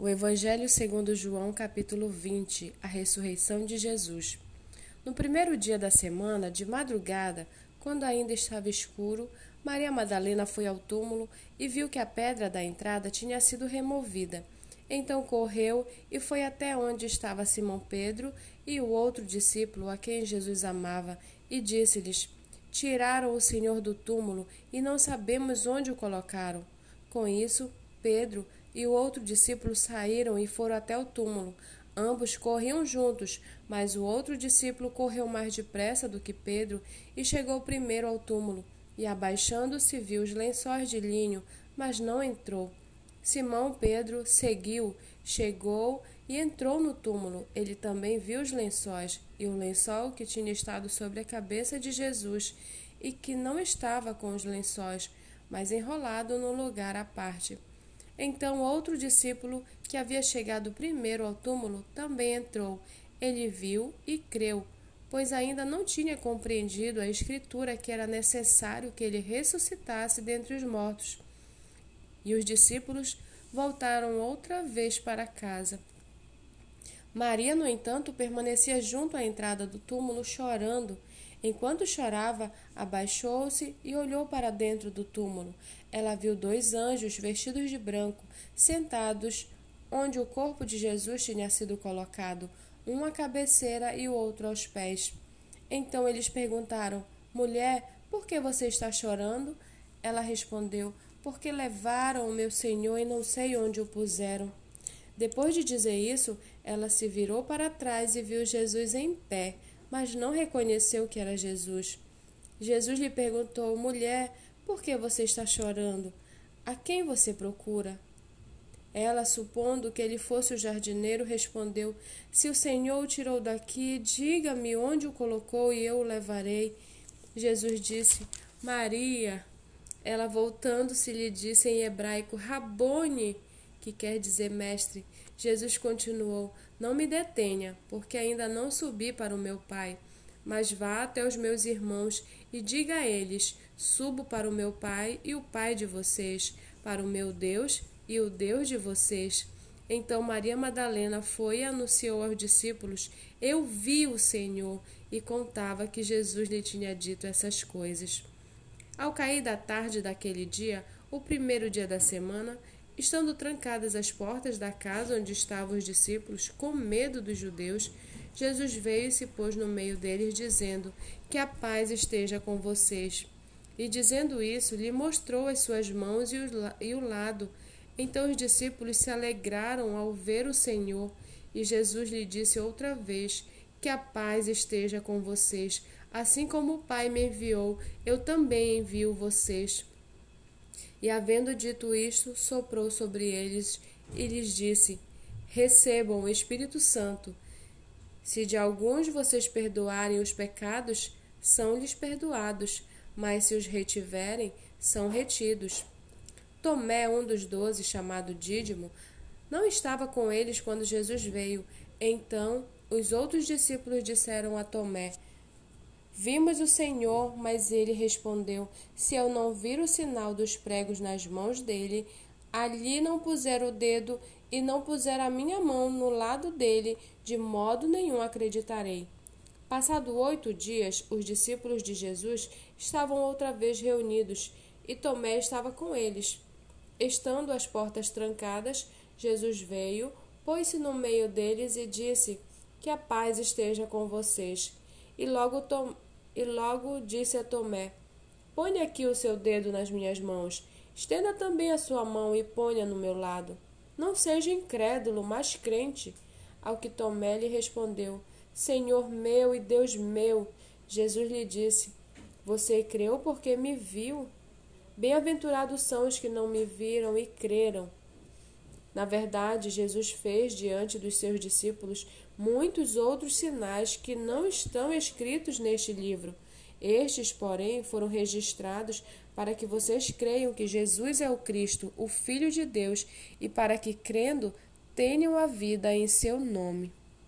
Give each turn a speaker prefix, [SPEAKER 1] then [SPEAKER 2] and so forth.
[SPEAKER 1] O Evangelho segundo João, capítulo 20, a ressurreição de Jesus. No primeiro dia da semana, de madrugada, quando ainda estava escuro, Maria Madalena foi ao túmulo e viu que a pedra da entrada tinha sido removida. Então correu e foi até onde estava Simão Pedro e o outro discípulo a quem Jesus amava, e disse-lhes: Tiraram o Senhor do túmulo e não sabemos onde o colocaram. Com isso, Pedro e o outro discípulo saíram e foram até o túmulo. Ambos corriam juntos, mas o outro discípulo correu mais depressa do que Pedro e chegou primeiro ao túmulo. E abaixando-se, viu os lençóis de linho, mas não entrou. Simão Pedro seguiu, chegou e entrou no túmulo. Ele também viu os lençóis e o lençol que tinha estado sobre a cabeça de Jesus e que não estava com os lençóis, mas enrolado no lugar à parte. Então outro discípulo, que havia chegado primeiro ao túmulo, também entrou. Ele viu e creu, pois ainda não tinha compreendido a Escritura que era necessário que ele ressuscitasse dentre os mortos. E os discípulos voltaram outra vez para casa. Maria, no entanto, permanecia junto à entrada do túmulo, chorando. Enquanto chorava, abaixou-se e olhou para dentro do túmulo. Ela viu dois anjos vestidos de branco, sentados onde o corpo de Jesus tinha sido colocado, um à cabeceira e o outro aos pés. Então eles perguntaram: Mulher, por que você está chorando? Ela respondeu: Porque levaram o meu senhor e não sei onde o puseram. Depois de dizer isso, ela se virou para trás e viu Jesus em pé mas não reconheceu que era Jesus. Jesus lhe perguntou: Mulher, por que você está chorando? A quem você procura? Ela, supondo que ele fosse o jardineiro, respondeu: Se o Senhor o tirou daqui, diga-me onde o colocou e eu o levarei. Jesus disse: Maria. Ela, voltando-se, lhe disse em hebraico: Rabone, que quer dizer mestre. Jesus continuou: Não me detenha, porque ainda não subi para o meu Pai. Mas vá até os meus irmãos e diga a eles: Subo para o meu Pai e o Pai de vocês, para o meu Deus e o Deus de vocês. Então Maria Madalena foi e anunciou aos discípulos: Eu vi o Senhor, e contava que Jesus lhe tinha dito essas coisas. Ao cair da tarde daquele dia, o primeiro dia da semana, Estando trancadas as portas da casa onde estavam os discípulos, com medo dos judeus, Jesus veio e se pôs no meio deles, dizendo: Que a paz esteja com vocês. E dizendo isso, lhe mostrou as suas mãos e o lado. Então os discípulos se alegraram ao ver o Senhor. E Jesus lhe disse outra vez: Que a paz esteja com vocês. Assim como o Pai me enviou, eu também envio vocês. E havendo dito isto, soprou sobre eles e lhes disse: Recebam o Espírito Santo. Se de alguns vocês perdoarem os pecados, são-lhes perdoados, mas se os retiverem, são retidos. Tomé, um dos doze, chamado Dídimo, não estava com eles quando Jesus veio. Então os outros discípulos disseram a Tomé: Vimos o Senhor, mas ele respondeu: Se eu não vir o sinal dos pregos nas mãos dele, ali não puser o dedo e não puser a minha mão no lado dele, de modo nenhum acreditarei. Passado oito dias, os discípulos de Jesus estavam outra vez reunidos e Tomé estava com eles. Estando as portas trancadas, Jesus veio, pôs-se no meio deles e disse: Que a paz esteja com vocês. E logo Tomé e logo disse a Tomé: Ponha aqui o seu dedo nas minhas mãos. Estenda também a sua mão e ponha no meu lado. Não seja incrédulo, mas crente. Ao que Tomé lhe respondeu: Senhor meu e Deus meu. Jesus lhe disse: Você creu porque me viu? Bem-aventurados são os que não me viram e creram. Na verdade, Jesus fez diante dos seus discípulos muitos outros sinais que não estão escritos neste livro. Estes, porém, foram registrados para que vocês creiam que Jesus é o Cristo, o Filho de Deus, e para que, crendo, tenham a vida em seu nome.